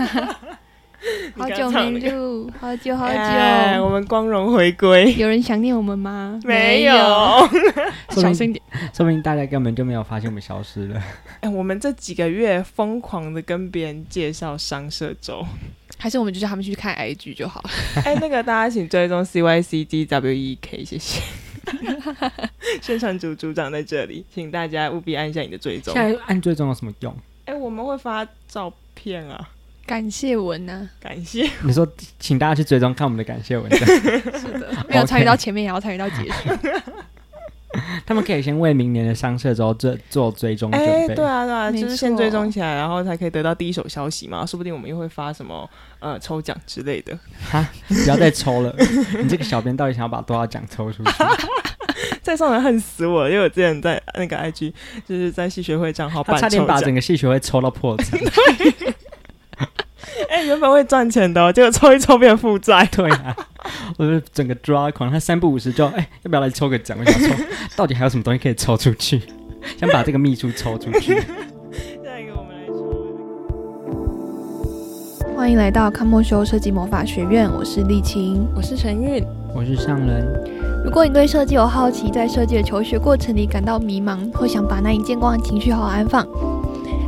好久没录，好久好久，我们光荣回归。有人想念我们吗？没有，小声点，说明大家根本就没有发现我们消失了。哎，我们这几个月疯狂的跟别人介绍商社周，还是我们就叫他们去看 IG 就好了。哎，那个大家请追踪 CYCDWEK，谢谢。宣传组组长在这里，请大家务必按下你的追踪。现在按追踪有什么用？哎，我们会发照片啊，感谢文呢，感谢。你说，请大家去追踪看我们的感谢文。是的，没有参与到前面，也要参与到结束。他们可以先为明年的商社周做做追踪准备。对啊，对啊，就是先追踪起来，然后才可以得到第一手消息嘛。说不定我们又会发什么呃抽奖之类的。哈，不要再抽了！你这个小编到底想要把多少奖抽出去？再送人恨死我！因为我之前在那个 IG，就是在戏学会账号，他差点把整个戏学会抽到破产。哎，原本会赚钱的，结果抽一抽变负债。对啊，我就整个抓狂。他三不五时就哎，要不要来抽个奖？我想抽，到底还有什么东西可以抽出去？想把这个秘书抽出去。下一个我们来抽。欢迎来到康莫修设计魔法学院，我是丽琴，我是陈韵，我是上人。如果你对设计有好奇，在设计的求学过程里感到迷茫，或想把那一见光的情绪好好安放。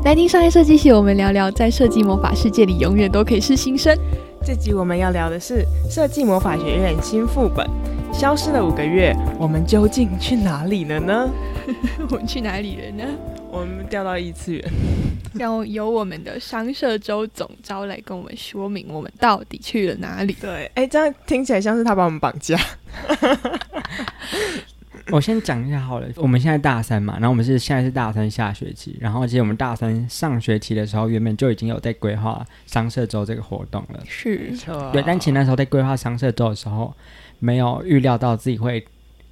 来听商业设计系，我们聊聊在设计魔法世界里永远都可以是新生。这集我们要聊的是设计魔法学院新副本。消失了五个月，我们究竟去哪里了呢？我们去哪里了呢？我们掉到异次元。要由我们的商社周总招来跟我们说明，我们到底去了哪里？对，哎，这样听起来像是他把我们绑架。我先讲一下好了，我们现在大三嘛，然后我们是现在是大三下学期，然后其实我们大三上学期的时候，原本就已经有在规划商社周这个活动了，是，对，但其实那时候在规划商社周的时候，没有预料到自己会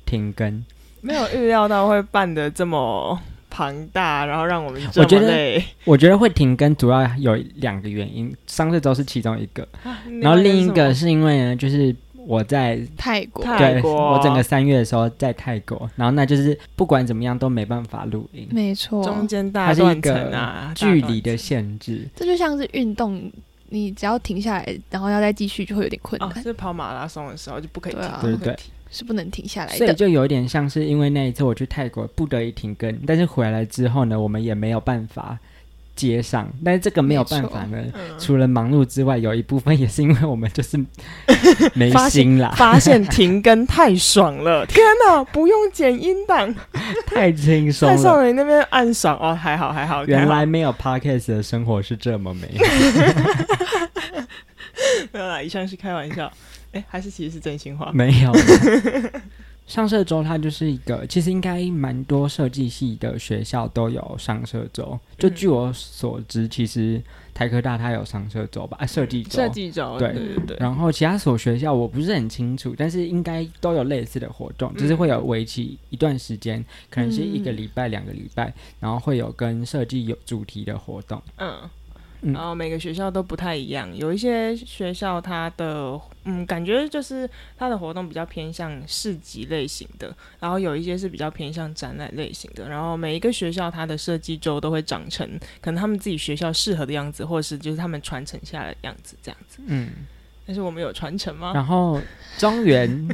停更，没有预料到会办的这么庞大，然后让我们这么累。我觉得会停更主要有两个原因，商社周是其中一个，然后另一个是因为呢，就是。我在泰国，泰国，我整个三月的时候在泰国，然后那就是不管怎么样都没办法录音，没错，中间大断层啊，距离的限制，这就像是运动，你只要停下来，然后要再继续就会有点困难。是跑马拉松的时候就不可以停，对对，是不能停下来的。所以就有一点像是因为那一次我去泰国不得已停更，但是回来之后呢，我们也没有办法。接上，但是这个没有办法呢。除了忙碌之外，有一部分也是因为我们就是没心啦。发现停更太爽了，天哪！不用剪音档，太轻松。太少你那边暗爽哦，还好还好。原来没有 podcast 的生活是这么美。没有啦，以上是开玩笑。哎，还是其实是真心话？没有。上社周它就是一个，其实应该蛮多设计系的学校都有上社周。就据我所知，其实台科大它有上社周吧？啊设计周，设计周，对对对。然后其他所学校我不是很清楚，但是应该都有类似的活动，就是会有为期一段时间，可能是一个礼拜、两个礼拜，然后会有跟设计有主题的活动。嗯。然后每个学校都不太一样，有一些学校它的嗯感觉就是它的活动比较偏向市集类型的，然后有一些是比较偏向展览类型的。然后每一个学校它的设计周都会长成可能他们自己学校适合的样子，或是就是他们传承下来的样子这样子。嗯，但是我们有传承吗？然后中原，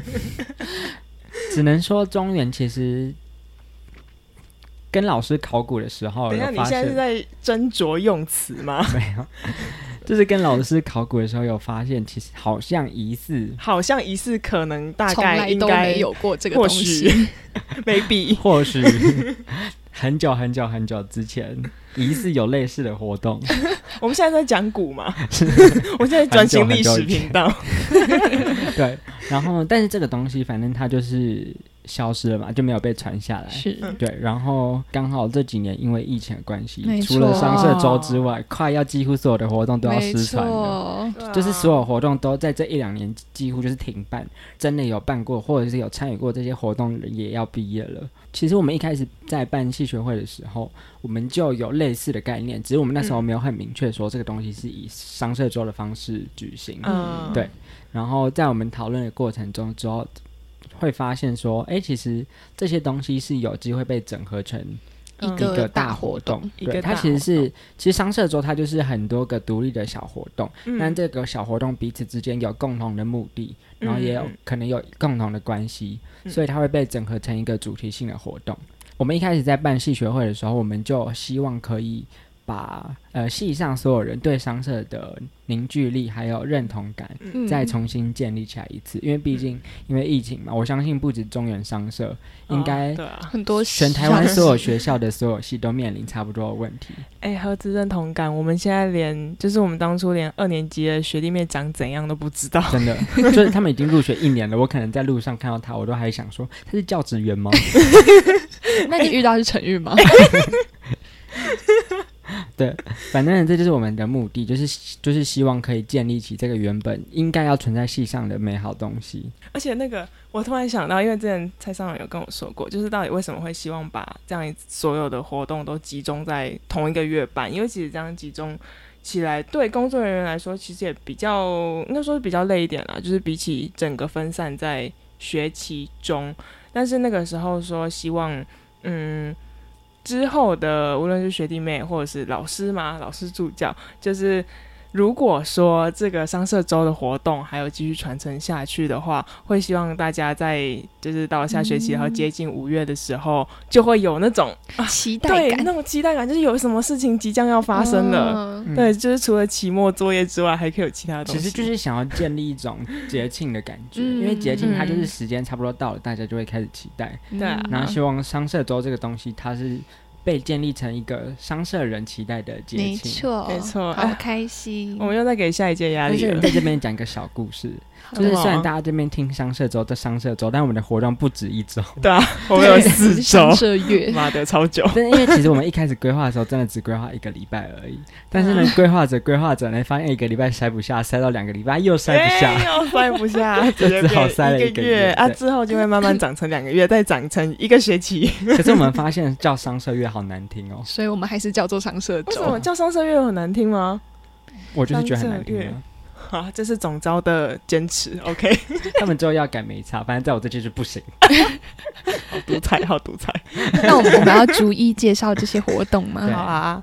只能说中原其实。跟老师考古的时候，等下你现在是在斟酌用词吗？没有，就是跟老师考古的时候有发现，其实好像疑似，好像疑似可能大概应该有过这个东西，maybe 或许 很久很久很久之前，疑似有类似的活动。我们现在在讲古嘛？我现在转型历史频道。对，然后但是这个东西，反正它就是。消失了嘛，就没有被传下来。是对，然后刚好这几年因为疫情的关系，除了商社周之外，快要几乎所有的活动都要失传了。就是所有活动都在这一两年几乎就是停办。真的有办过或者是有参与过这些活动的人也要毕业了。其实我们一开始在办戏学会的时候，我们就有类似的概念，只是我们那时候没有很明确说这个东西是以商社周的方式举行。嗯，对。然后在我们讨论的过程中之后。会发现说，哎，其实这些东西是有机会被整合成一个大活动。对，它其实是其实商社周它就是很多个独立的小活动，但这个小活动彼此之间有共同的目的，然后也有可能有共同的关系，所以它会被整合成一个主题性的活动。我们一开始在办系学会的时候，我们就希望可以。把呃系上所有人对商社的凝聚力还有认同感再重新建立起来一次，因为毕竟因为疫情嘛，我相信不止中原商社，应该很多全台湾所有学校的所有系都面临差不多的问题。哎，何止认同感，我们现在连就是我们当初连二年级的学弟妹长怎样都不知道，真的，就是他们已经入学一年了，我可能在路上看到他，我都还想说他是教职员吗？那你遇到是陈玉吗？对，反正这就是我们的目的，就是就是希望可以建立起这个原本应该要存在戏上的美好东西。而且那个，我突然想到，因为之前蔡尚有跟我说过，就是到底为什么会希望把这样所有的活动都集中在同一个月办？因为其实这样集中起来，对工作人员来说，其实也比较应该说是比较累一点啦。就是比起整个分散在学期中，但是那个时候说希望，嗯。之后的无论是学弟妹或者是老师嘛，老师助教，就是如果说这个商社周的活动还有继续传承下去的话，会希望大家在就是到下学期然后接近五月的时候，就会有那种期待感，那种期待感，就是有什么事情即将要发生了。对，就是除了期末作业之外，还可以有其他东西。其实就是想要建立一种节庆的感觉，因为节庆它就是时间差不多到了，大家就会开始期待。对，然后希望商社周这个东西，它是。被建立成一个商社人期待的节庆，没错，没错，好开心。我们又在给下一届压力了。在这边讲一个小故事。就是虽然大家这边听商社周在商社周，但我们的活动不止一周。对啊，我们有四 周商社月，妈的超久。但因为其实我们一开始规划的时候，真的只规划一个礼拜而已。但是呢，规划着规划着呢，发现一个礼拜塞不下，塞到两个礼拜又塞不下，又塞不下，就只好塞了一个月啊。之后就会慢慢长成两个月，再长成一个学期。可是我们发现叫商社月好难听哦，所以我们还是叫做商社周。为什么叫商社月很难听吗？我就是觉得很难听。好，这是总招的坚持，OK。他们之后要改没差，反正在我这就是不行。好独裁，好独裁。那我们我们要逐一介绍这些活动吗？好啊，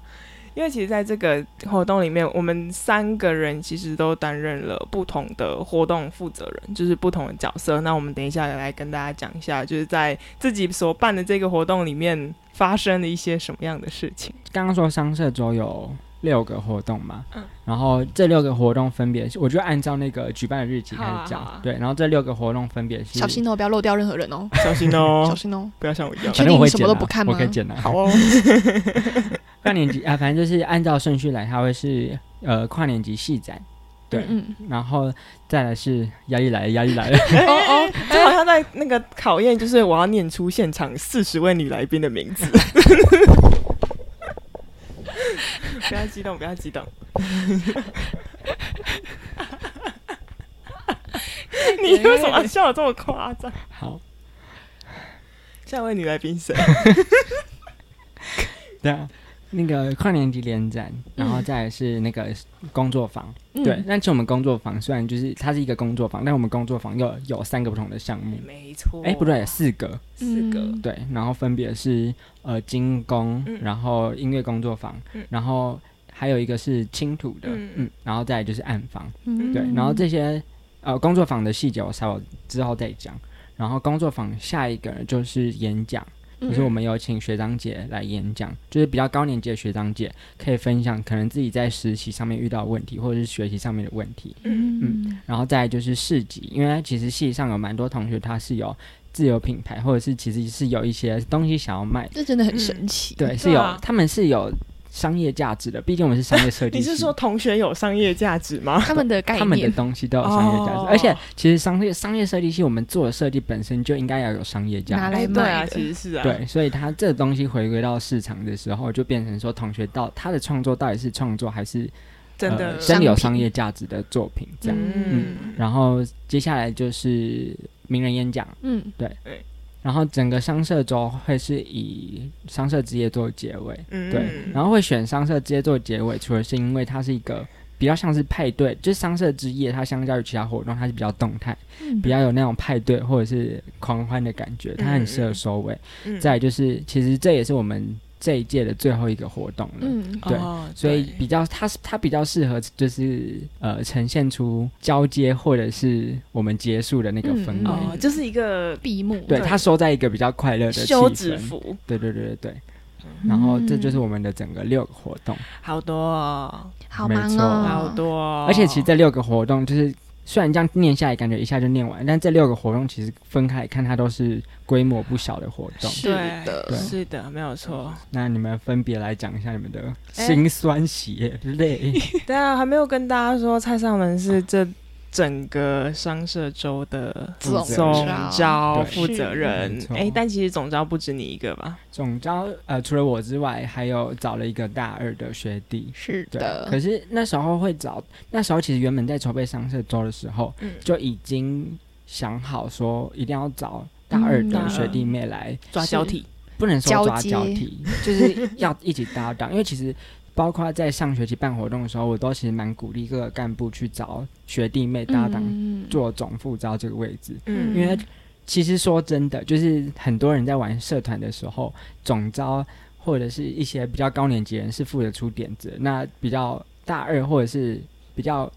因为其实在这个活动里面，我们三个人其实都担任了不同的活动负责人，就是不同的角色。那我们等一下来跟大家讲一下，就是在自己所办的这个活动里面发生了一些什么样的事情。刚刚说商社周有。六个活动嘛，嗯，然后这六个活动分别，我就按照那个举办的日期开始讲，对，然后这六个活动分别是小心哦，不要漏掉任何人哦，小心哦，小心哦，不要像我一样，反正我会什么都不看吗？我可以剪的，好哦。跨年级啊，反正就是按照顺序来，它会是呃跨年级戏展，对，嗯然后再来是压力来了，压力来了，哦 哦，就好像在那个考验，就是我要念出现场四十位女来宾的名字。不要激动，不要激动。你为什么笑的这么夸张？好，下一位女来宾谁？对啊。那个跨年级联展，然后再是那个工作坊，对。但其实我们工作坊虽然就是它是一个工作坊，但我们工作坊又有三个不同的项目，没错。哎，不对，四个，四个，对。然后分别是呃精工，然后音乐工作坊，然后还有一个是轻土的，嗯，然后再就是暗房，对。然后这些呃工作坊的细节我稍后之后再讲。然后工作坊下一个就是演讲。就是我们有请学长姐来演讲，就是比较高年级的学长姐可以分享可能自己在实习上面遇到问题，或者是学习上面的问题。嗯嗯，然后再就是市集，因为其实系上有蛮多同学他是有自有品牌，或者是其实是有一些东西想要卖，这真的很神奇。对，是有他们是有。商业价值的，毕竟我们是商业设计。你是说同学有商业价值吗？他们的概念，他们的东西都有商业价值。而且，其实商业商业设计系我们做的设计本身就应该要有商业价值。拿来卖啊，其实是啊。对，所以他这东西回归到市场的时候，就变成说，同学到他的创作到底是创作还是真的真的有商业价值的作品？这样。嗯。然后接下来就是名人演讲。嗯，对。对。然后整个商社周会是以商社之夜做结尾，对，然后会选商社之夜做结尾，除了是因为它是一个比较像是派对，就是商社之夜，它相较于其他活动，它是比较动态，比较有那种派对或者是狂欢的感觉，它很适合收尾。再就是，其实这也是我们这一届的最后一个活动了。嗯，对，所以比较它是它比较适合就是呃呈现出交接或者是我们结束的那个氛围，哦，就是一个闭幕。对，它收在一个比较快乐的休止符。对对对对对。然后这就是我们的整个六个活动，好多，哦，好忙哦，好多。而且其实这六个活动，就是虽然这样念下来，感觉一下就念完，但这六个活动其实分开看，它都是规模不小的活动。是的，是的，没有错。那你们分别来讲一下你们的辛酸血泪。对啊，还没有跟大家说，蔡尚文是这。整个商社周的总招负责人，哎，但其实总招不止你一个吧？总招呃，除了我之外，还有找了一个大二的学弟。是的，可是那时候会找，那时候其实原本在筹备商社周的时候，就已经想好说一定要找大二的学弟妹来抓交替，不能说抓交替，就是要一起搭档，因为其实。包括在上学期办活动的时候，我都其实蛮鼓励各个干部去找学弟妹搭档做总副招这个位置，嗯，因为其实说真的，就是很多人在玩社团的时候，总招或者是一些比较高年级人是负责出点子，那比较大二或者是比较。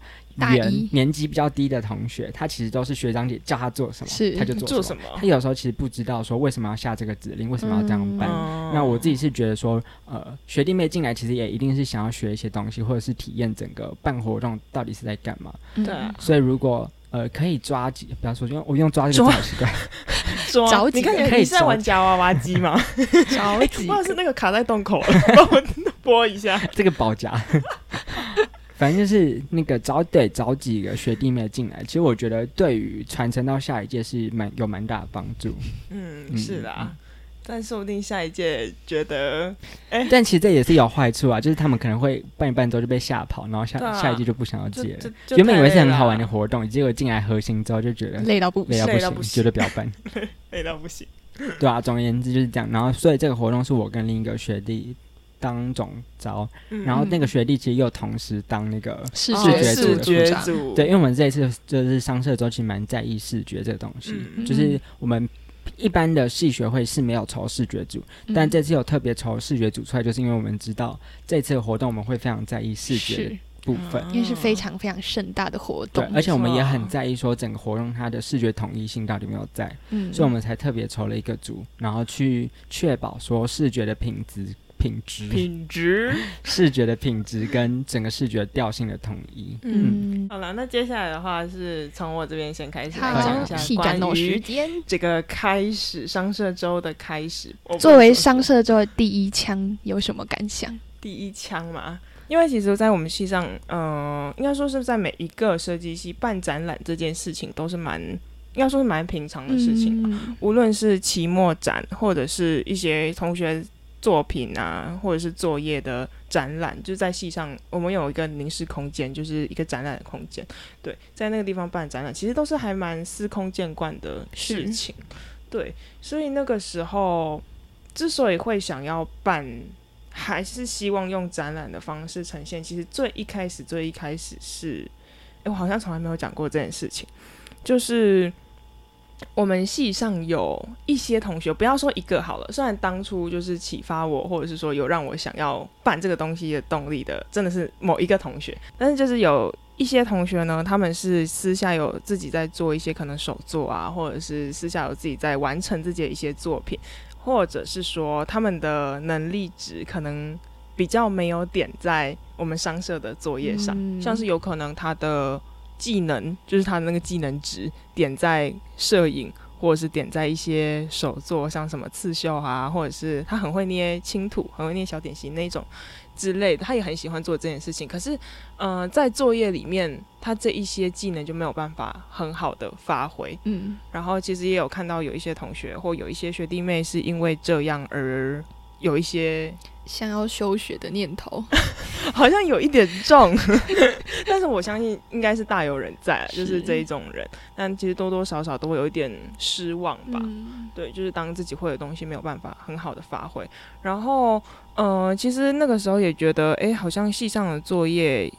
一年级比较低的同学，他其实都是学长姐叫他做什么，他就做什么。他有时候其实不知道说为什么要下这个指令，为什么要这样办。那我自己是觉得说，呃，学弟妹进来其实也一定是想要学一些东西，或者是体验整个办活动到底是在干嘛。对。所以如果呃可以抓几，不要说，因为我用抓这个好习惯。抓几？你看你是在玩夹娃娃机吗？抓几？或者是那个卡在洞口了，帮我 拨一下。这个保夹。反正就是那个找得找几个学弟妹进来，其实我觉得对于传承到下一届是蛮有蛮大的帮助。嗯，是的，但说不定下一届觉得，哎，但其实这也是有坏处啊，就是他们可能会办一办之后就被吓跑，然后下下一届就不想要接了。原本以为是很好玩的活动，结果进来核心之后就觉得累到不累到不行，觉得不要办，累到不行。对啊，总而言之就是这样。然后所以这个活动是我跟另一个学弟。当总招，然后那个学弟其实又同时当那个视觉组的组长，对，因为我们这一次就是上社周，其实蛮在意视觉这个东西，就是我们一般的系学会是没有筹视觉组，但这次有特别筹视觉组出来，就是因为我们知道这次活动我们会非常在意视觉部分，因为是非常非常盛大的活动，对，而且我们也很在意说整个活动它的视觉统一性到底有没有在，嗯，所以我们才特别筹了一个组，然后去确保说视觉的品质。品质、品质、视觉的品质跟整个视觉调性的统一。嗯，好了，那接下来的话是从我这边先开始来讲一下关于这个开始商社周的开始。作为商社周的第一枪，有什么感想？第一枪嘛，因为其实，在我们系上，嗯，应该说是在每一个设计系办展览这件事情，都是蛮应该说是蛮平常的事情。无论是期末展，或者是一些同学。作品啊，或者是作业的展览，就是在系上，我们有一个临时空间，就是一个展览的空间。对，在那个地方办展览，其实都是还蛮司空见惯的事情。对，所以那个时候之所以会想要办，还是希望用展览的方式呈现。其实最一开始，最一开始是，哎，我好像从来没有讲过这件事情，就是。我们系上有一些同学，不要说一个好了。虽然当初就是启发我，或者是说有让我想要办这个东西的动力的，真的是某一个同学。但是就是有一些同学呢，他们是私下有自己在做一些可能手作啊，或者是私下有自己在完成自己的一些作品，或者是说他们的能力值可能比较没有点在我们商社的作业上，像是有可能他的。技能就是他的那个技能值点在摄影，或者是点在一些手作，像什么刺绣啊，或者是他很会捏青土，很会捏小点心那种之类的，他也很喜欢做这件事情。可是，嗯，在作业里面，他这一些技能就没有办法很好的发挥。嗯，然后其实也有看到有一些同学或有一些学弟妹是因为这样而有一些。想要休学的念头，好像有一点重，但是我相信应该是大有人在，就是这一种人。但其实多多少少都会有一点失望吧。对，就是当自己会的东西没有办法很好的发挥，然后，呃，其实那个时候也觉得，哎，好像系上的作业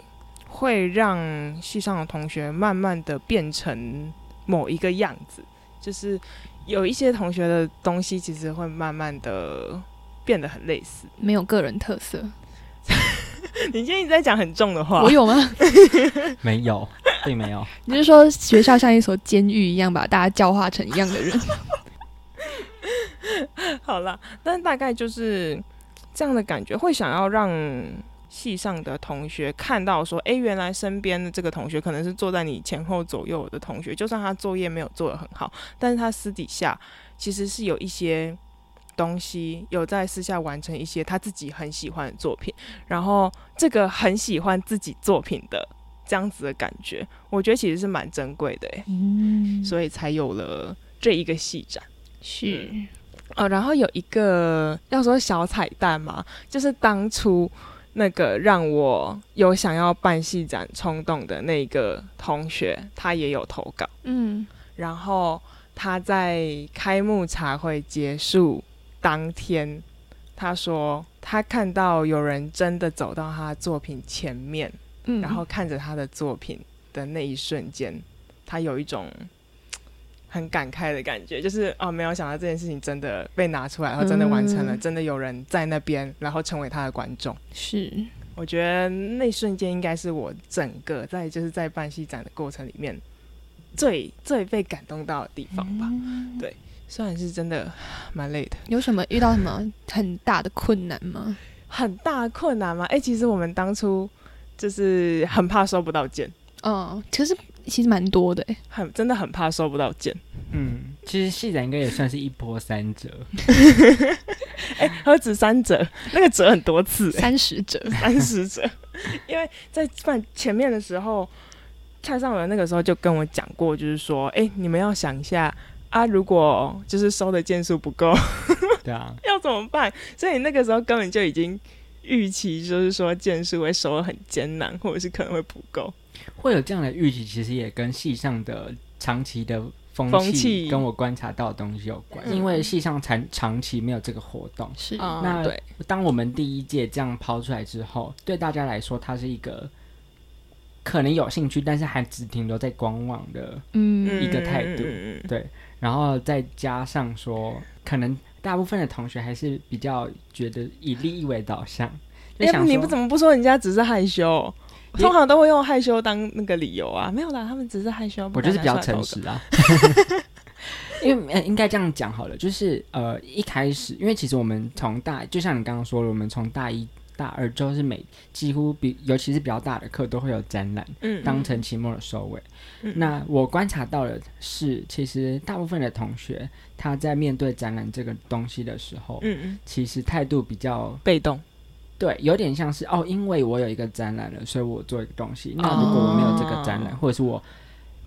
会让系上的同学慢慢的变成某一个样子，就是有一些同学的东西其实会慢慢的。变得很类似，没有个人特色。你今天一直在讲很重的话，我有吗？没有，并没有。你是说学校像一所监狱一样，把大家教化成一样的人？好了，但大概就是这样的感觉，会想要让系上的同学看到说，哎，原来身边的这个同学可能是坐在你前后左右的同学，就算他作业没有做的很好，但是他私底下其实是有一些。东西有在私下完成一些他自己很喜欢的作品，然后这个很喜欢自己作品的这样子的感觉，我觉得其实是蛮珍贵的嗯，所以才有了这一个戏展。是，哦，然后有一个要说小彩蛋嘛，就是当初那个让我有想要办戏展冲动的那个同学，他也有投稿。嗯，然后他在开幕茶会结束。当天，他说他看到有人真的走到他作品前面，嗯，然后看着他的作品的那一瞬间，他有一种很感慨的感觉，就是哦，没有想到这件事情真的被拿出来，然后真的完成了，真的有人在那边，然后成为他的观众。是，我觉得那瞬间应该是我整个在就是在办戏展的过程里面最最被感动到的地方吧。对。虽然是真的 蛮累的，有什么遇到什么很大的困难吗？很大困难吗？哎，其实我们当初就是很怕收不到件，嗯，其实其实蛮多的，哎，很真的很怕收不到件。嗯，其实戏展应该也算是一波三折，哎，何止三折，那个折很多次，三十折，三十折。因为在办前面的时候，蔡尚文那个时候就跟我讲过，就是说，哎，你们要想一下。啊，如果就是收的件数不够，对啊，要怎么办？所以你那个时候根本就已经预期，就是说件数会收的很艰难，或者是可能会不够。会有这样的预期，其实也跟戏上的长期的风气，跟我观察到的东西有关。因为戏上长长期没有这个活动，是那对。当我们第一届这样抛出来之后，对大家来说，它是一个可能有兴趣，但是还只停留在观望的一个态度，对。然后再加上说，可能大部分的同学还是比较觉得以利益为导向。哎，你们怎么不说人家只是害羞？通常都会用害羞当那个理由啊。没有啦，他们只是害羞。我就是比较诚实啊。因为应该这样讲好了，就是呃一开始，因为其实我们从大，就像你刚刚说了，我们从大一。大二就是每几乎比尤其是比较大的课都会有展览，嗯，当成期末的收尾。那我观察到的是，其实大部分的同学他在面对展览这个东西的时候，嗯嗯，其实态度比较被动，对，有点像是哦，因为我有一个展览了，所以我做一个东西。那如果我没有这个展览，或者是我。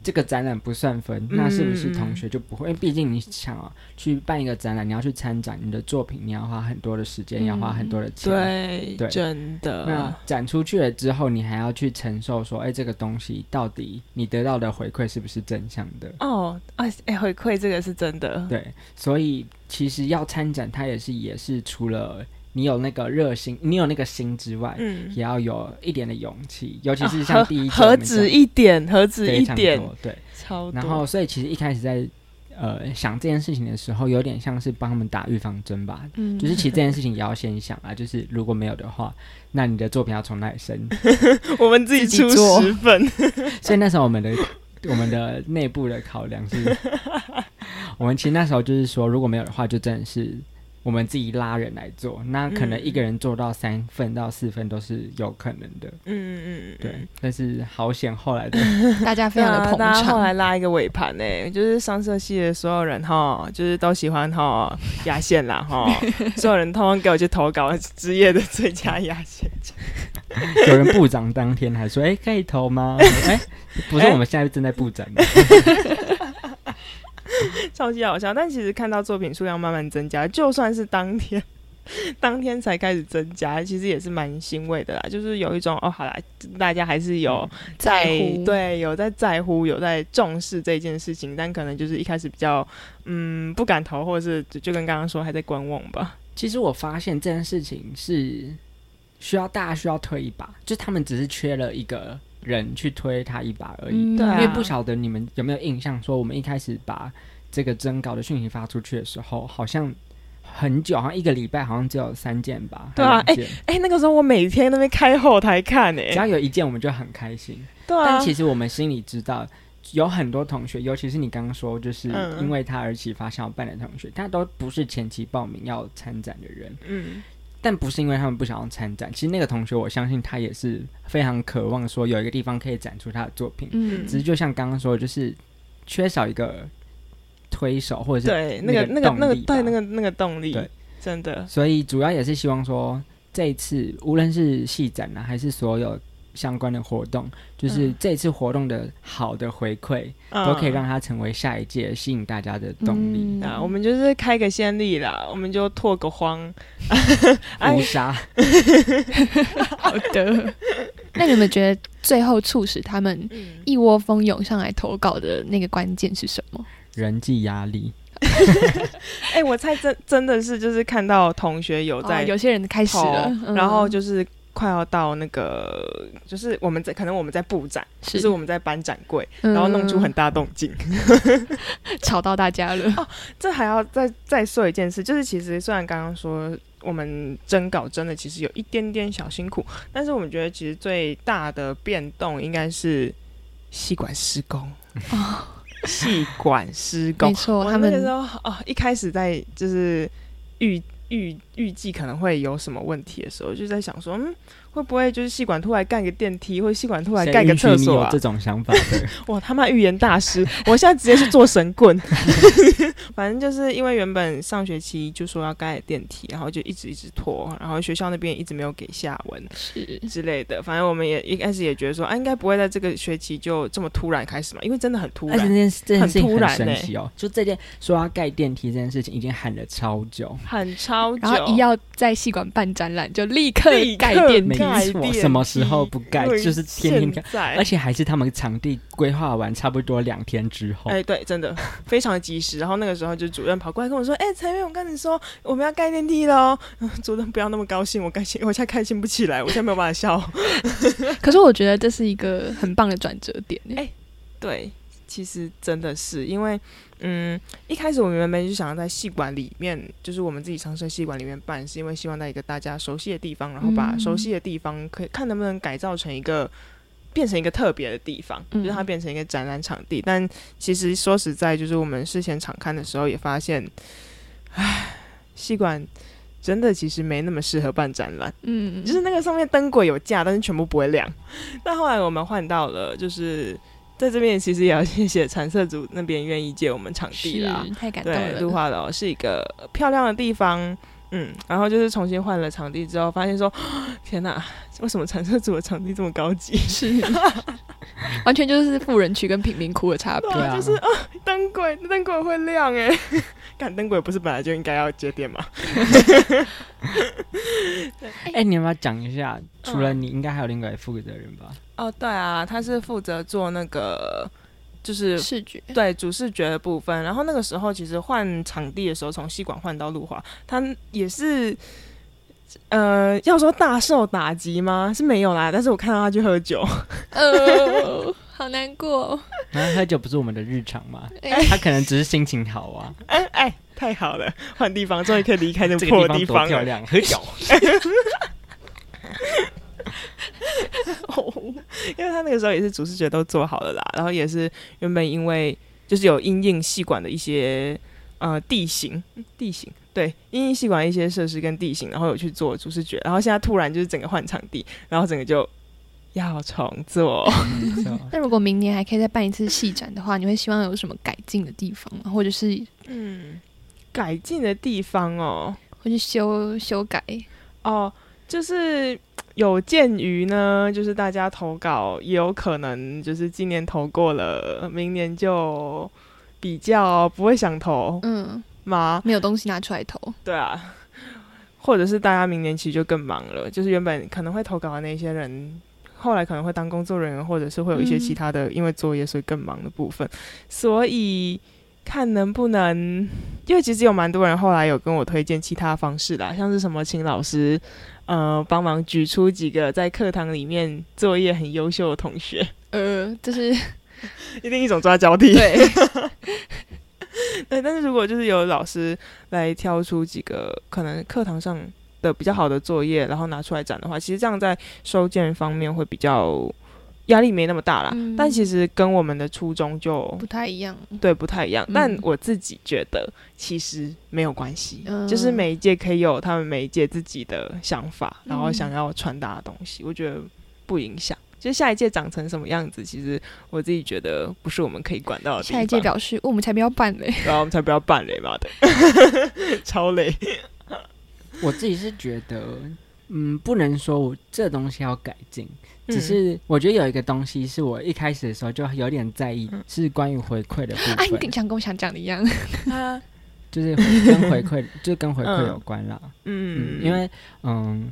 这个展览不算分，那是不是同学就不会？因为毕竟你想啊，去办一个展览，你要去参展，你的作品你要花很多的时间，要花很多的钱。对，对，真的。那展出去了之后，你还要去承受说，哎，这个东西到底你得到的回馈是不是正向的？哦，哎，哎，回馈这个是真的。对，所以其实要参展，它也是也是除了。你有那个热心，你有那个心之外，嗯，也要有一点的勇气，尤其是像第一何止一点，何止一点，对，超。然后，所以其实一开始在呃想这件事情的时候，有点像是帮他们打预防针吧，嗯，就是其实这件事情也要先想啊，就是如果没有的话，那你的作品要从哪里生？我们自己出十份。所以那时候我们的我们的内部的考量是，我们其实那时候就是说，如果没有的话，就真的是。我们自己拉人来做，那可能一个人做到三份到四份都是有可能的。嗯嗯嗯，对。但是好险，后来的 大家非常的捧场。后来拉一个尾盘呢，就是上色系的所有人哈，就是都喜欢哈压线啦哈，所有人通通给我去投稿职业的最佳压线。有人部长当天还说：“哎，可以投吗？”哎，不是，我们现在正在布展。超级好笑，但其实看到作品数量慢慢增加，就算是当天 当天才开始增加，其实也是蛮欣慰的啦。就是有一种哦，好啦，大家还是有在乎对有在在乎，有在重视这件事情，但可能就是一开始比较嗯不敢投，或者是就跟刚刚说还在观望吧。其实我发现这件事情是需要大家需要推一把，就他们只是缺了一个。人去推他一把而已，对，因为不晓得你们有没有印象，说我们一开始把这个征稿的讯息发出去的时候，好像很久，好像一个礼拜，好像只有三件吧。对啊，哎哎，那个时候我每天那边开后台看，哎，只要有一件我们就很开心。对啊，但其实我们心里知道，有很多同学，尤其是你刚刚说，就是因为他而启发想要办的同学，他都不是前期报名要参展的人。嗯，但不是因为他们不想要参展，其实那个同学，我相信他也是非常渴望说有一个地方可以展出他的作品。嗯，只是就像刚刚说，就是缺少一个。推手或者是对那个那个那个对那个那个动力，对，真的。所以主要也是希望说，这一次无论是戏展呢，还是所有相关的活动，就是这次活动的好的回馈，都可以让它成为下一届吸引大家的动力啊。我们就是开个先例啦，我们就拓个荒，乌 沙。好的。那你们觉得最后促使他们一窝蜂涌上来投稿的那个关键是什么？人际压力，哎，我猜真真的是就是看到同学有在，有些人开始了，然后就是快要到那个，就是我们在可能我们在布展，就是我们在搬展柜，然后弄出很大动静，吵到大家了。哦，这还要再再说一件事，就是其实虽然刚刚说我们征稿真的其实有一点点小辛苦，但是我们觉得其实最大的变动应该是吸管施工。啊。气管施工，没错，他们那时候哦，一开始在就是预预预计可能会有什么问题的时候，就在想说，嗯。会不会就是细管突然盖个电梯，或者细管突然盖个厕所啊？这种想法，哇，他妈预言大师！我现在直接去做神棍。反正就是因为原本上学期就说要盖电梯，然后就一直一直拖，然后学校那边一直没有给下文是之类的。反正我们也一开始也觉得说，啊，应该不会在这个学期就这么突然开始嘛，因为真的很突然，这件这件事情很神奇哦。就这件说要盖电梯这件事情，已经喊了超久，喊超久，一要在戏馆办展览，就立刻盖电梯。没错，什么时候不盖就是天天盖，而且还是他们场地规划完差不多两天之后。哎，对，真的非常的及时。然后那个时候就主任跑过来跟我说：“哎，陈月，我跟你说我们要盖电梯喽。”主任不要那么高兴，我开心，我现在开心不起来，我现在没有办法笑。可是我觉得这是一个很棒的转折点。哎，对。其实真的是因为，嗯，一开始我们原本就想要在戏馆里面，就是我们自己尝试戏馆里面办，是因为希望在一个大家熟悉的地方，然后把熟悉的地方可以看能不能改造成一个变成一个特别的地方，就是它变成一个展览场地。但其实说实在，就是我们事前场看的时候也发现，唉，戏馆真的其实没那么适合办展览。嗯，就是那个上面灯轨有架，但是全部不会亮。但后来我们换到了，就是。在这边其实也要谢谢产色组那边愿意借我们场地啦，太感动了。对，华楼是一个漂亮的地方，嗯，然后就是重新换了场地之后，发现说，天哪，为什么产色组的场地这么高级？是，完全就是富人区跟贫民窟的差别啊！就是 啊，灯轨灯轨会亮哎，看灯鬼不是本来就应该要接电吗？哎，你要不要讲一下？除了你，应该还有另外负责人吧？哦，对啊，他是负责做那个，就是视觉，对主视觉的部分。然后那个时候，其实换场地的时候，从西馆换到路华，他也是，呃，要说大受打击吗？是没有啦。但是我看到他去喝酒，呃，好难过。那喝酒不是我们的日常吗？他可能只是心情好啊。哎哎，太好了，换地方终于可以离开那个破地方，漂亮，喝酒。哦，因为他那个时候也是主视觉都做好了啦，然后也是原本因为就是有阴应细管的一些呃地形地形，对阴应细管一些设施跟地形，然后有去做主视觉，然后现在突然就是整个换场地，然后整个就要重做。那如果明年还可以再办一次戏展的话，你会希望有什么改进的地方吗？或者是嗯改进的地方哦，或者修修改哦，就是。有鉴于呢，就是大家投稿也有可能就是今年投过了，明年就比较不会想投，嗯，吗？没有东西拿出来投，对啊，或者是大家明年其实就更忙了，就是原本可能会投稿的那些人，后来可能会当工作人员，或者是会有一些其他的因为作业所以更忙的部分，所以看能不能，因为其实有蛮多人后来有跟我推荐其他方式啦，像是什么请老师。呃，帮忙举出几个在课堂里面作业很优秀的同学。呃，就是 一定一种抓交替。对，对，但是如果就是有老师来挑出几个可能课堂上的比较好的作业，然后拿出来展的话，其实这样在收件方面会比较。压力没那么大啦，但其实跟我们的初衷就不太一样，对，不太一样。但我自己觉得其实没有关系，就是每一届可以有他们每一届自己的想法，然后想要传达的东西，我觉得不影响。就是下一届长成什么样子，其实我自己觉得不是我们可以管到的。下一届表示，我们才不要办嘞，然后我们才不要办嘞，妈的，超累。我自己是觉得，嗯，不能说我这东西要改进。只是我觉得有一个东西是我一开始的时候就有点在意，是关于回馈的部分。哎，你想跟我想讲的一样，就是 跟回馈，就跟回馈有关啦。嗯，因为嗯，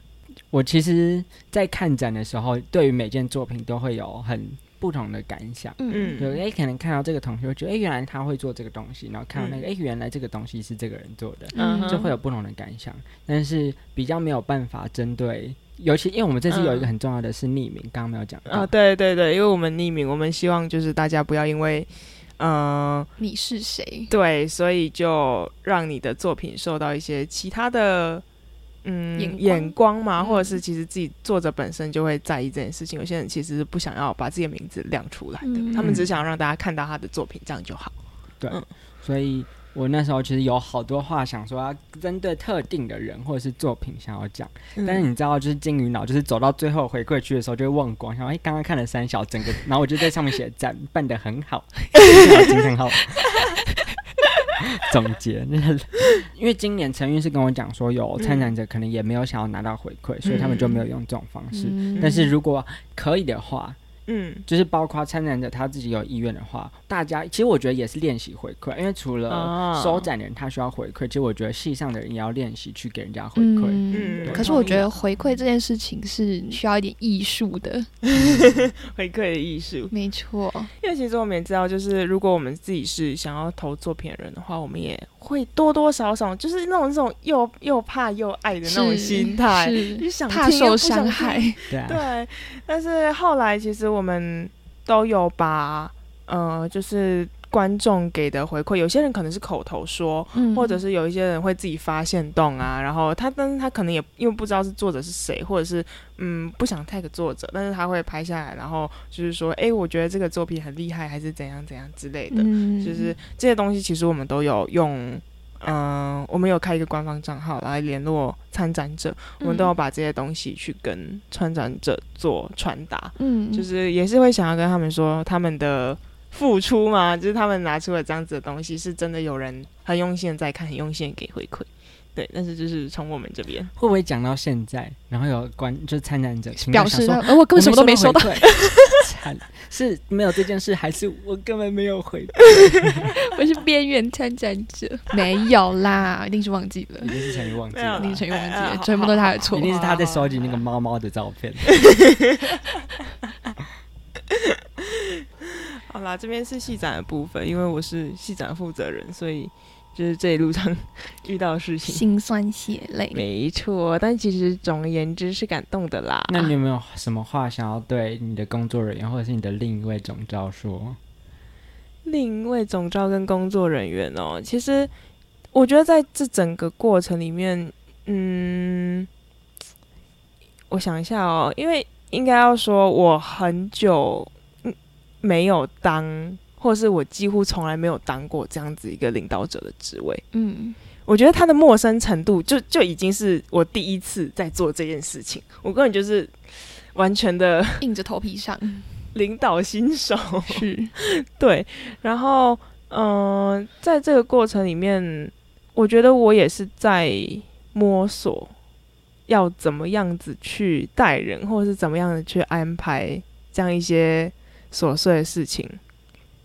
我其实，在看展的时候，对于每件作品都会有很不同的感想。嗯嗯，有哎，可能看到这个同学，觉得哎，原来他会做这个东西，然后看到那个哎，原来这个东西是这个人做的，就会有不同的感想。但是比较没有办法针对。尤其因为我们这次有一个很重要的是匿名，刚刚没有讲啊，对对对，因为我们匿名，我们希望就是大家不要因为，嗯，你是谁？对，所以就让你的作品受到一些其他的嗯眼光嘛，或者是其实自己作者本身就会在意这件事情。有些人其实是不想要把自己的名字亮出来的，他们只想让大家看到他的作品，这样就好。对，所以。我那时候其实有好多话想说，要针对特定的人或者是作品想要讲，但是你知道，就是金鱼脑，就是走到最后回馈区的时候就会忘光，想哎，刚刚看了三小整个，然后我就在上面写赞，办的很好，今天好。总结，因为今年陈韵是跟我讲说，有参展者可能也没有想要拿到回馈，所以他们就没有用这种方式。但是如果可以的话。嗯，就是包括参展者他自己有意愿的话，大家其实我觉得也是练习回馈，因为除了收展的人他需要回馈，其实我觉得戏上的人也要练习去给人家回馈。嗯，可是我觉得回馈这件事情是需要一点艺术的，回馈的艺术，没错。因为其实我们也知道，就是如果我们自己是想要投作品的人的话，我们也会多多少少就是那种那种又又怕又爱的那种心态，就想怕受伤害。对，但是后来其实我。我们都有把呃，就是观众给的回馈，有些人可能是口头说，或者是有一些人会自己发现动啊，然后他，但是他可能也因为不知道是作者是谁，或者是嗯不想 tag 作者，但是他会拍下来，然后就是说，哎，我觉得这个作品很厉害，还是怎样怎样之类的，就是这些东西其实我们都有用。嗯，我们有开一个官方账号来联络参展者，我们都要把这些东西去跟参展者做传达。嗯，就是也是会想要跟他们说，他们的付出嘛，就是他们拿出了这样子的东西，是真的有人很用心的在看，很用心的给回馈。对，但是就是从我们这边。会不会讲到现在，然后有关就是参展者表示说，呃，我根本什么都没收到，是没有这件事，还是我根本没有回？我是边缘参展者，没有啦，一定是忘记了，一定是陈宇忘记了，一定是陈宇忘记了，全部都是他的错，一定是他在收集那个猫猫的照片。好啦，这边是戏展的部分，因为我是戏展负责人，所以。就是这一路上 遇到的事情，心酸血泪，没错。但其实总而言之是感动的啦。那你有没有什么话想要对你的工作人员，或者是你的另一位总招说？另一位总招跟工作人员哦，其实我觉得在这整个过程里面，嗯，我想一下哦，因为应该要说我很久没有当。或者是我几乎从来没有当过这样子一个领导者的职位，嗯，我觉得他的陌生程度就就已经是我第一次在做这件事情，我根本就是完全的硬着头皮上。领导新手，是。对，然后嗯，在这个过程里面，我觉得我也是在摸索要怎么样子去带人，或者是怎么样的去安排这样一些琐碎的事情。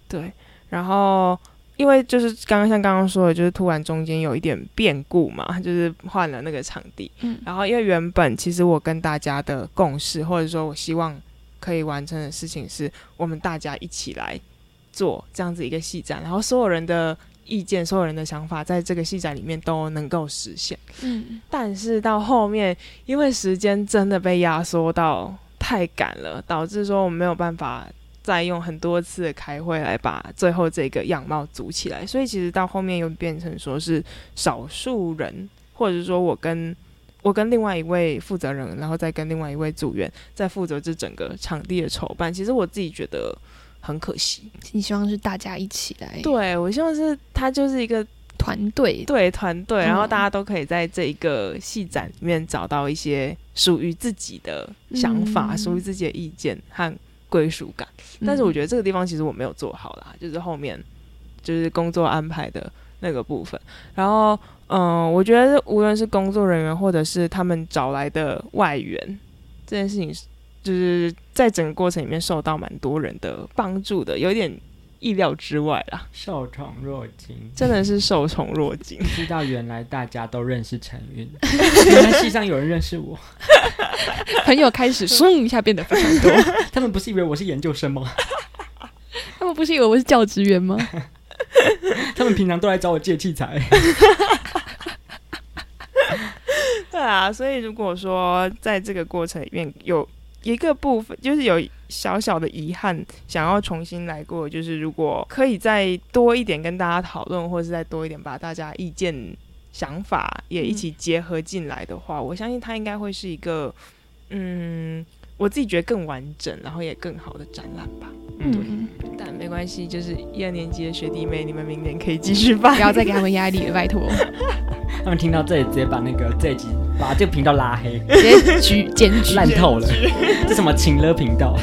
对，然后因为就是刚刚像刚刚说的，就是突然中间有一点变故嘛，就是换了那个场地。嗯，然后因为原本其实我跟大家的共识，或者说我希望可以完成的事情，是我们大家一起来做这样子一个戏展，然后所有人的意见、所有人的想法，在这个戏展里面都能够实现。嗯，但是到后面，因为时间真的被压缩到太赶了，导致说我们没有办法。再用很多次的开会来把最后这个样貌组起来。所以其实到后面又变成说是少数人，或者是说我跟我跟另外一位负责人，然后再跟另外一位组员在负责这整个场地的筹办。其实我自己觉得很可惜。你希望是大家一起来？对，我希望是它就是一个。团队对团队，然后大家都可以在这一个戏展里面找到一些属于自己的想法、属于自己的意见和归属感。但是我觉得这个地方其实我没有做好啦，就是后面就是工作安排的那个部分。然后，嗯，我觉得无论是工作人员或者是他们找来的外援，这件事情就是在整个过程里面受到蛮多人的帮助的，有点。意料之外啦，受宠若惊，真的是受宠若惊。知道原来大家都认识陈韵，原来戏上有人认识我，朋友开始嗖一下变得非常多。他们不是以为我是研究生吗？他们不是以为我是教职员吗？他们平常都来找我借器材。对啊，所以如果说在这个过程里面有。一个部分就是有小小的遗憾，想要重新来过。就是如果可以再多一点跟大家讨论，或者是再多一点把大家意见、想法也一起结合进来的话，我相信它应该会是一个，嗯，我自己觉得更完整，然后也更好的展览吧。嗯，但没关系，就是一二年级的学弟妹，你们明年可以继续办，不要再给他们压力了，拜托。他们听到这里，直接把那个这一集把这个频道拉黑，直接举检举烂透了。这什么情乐频道？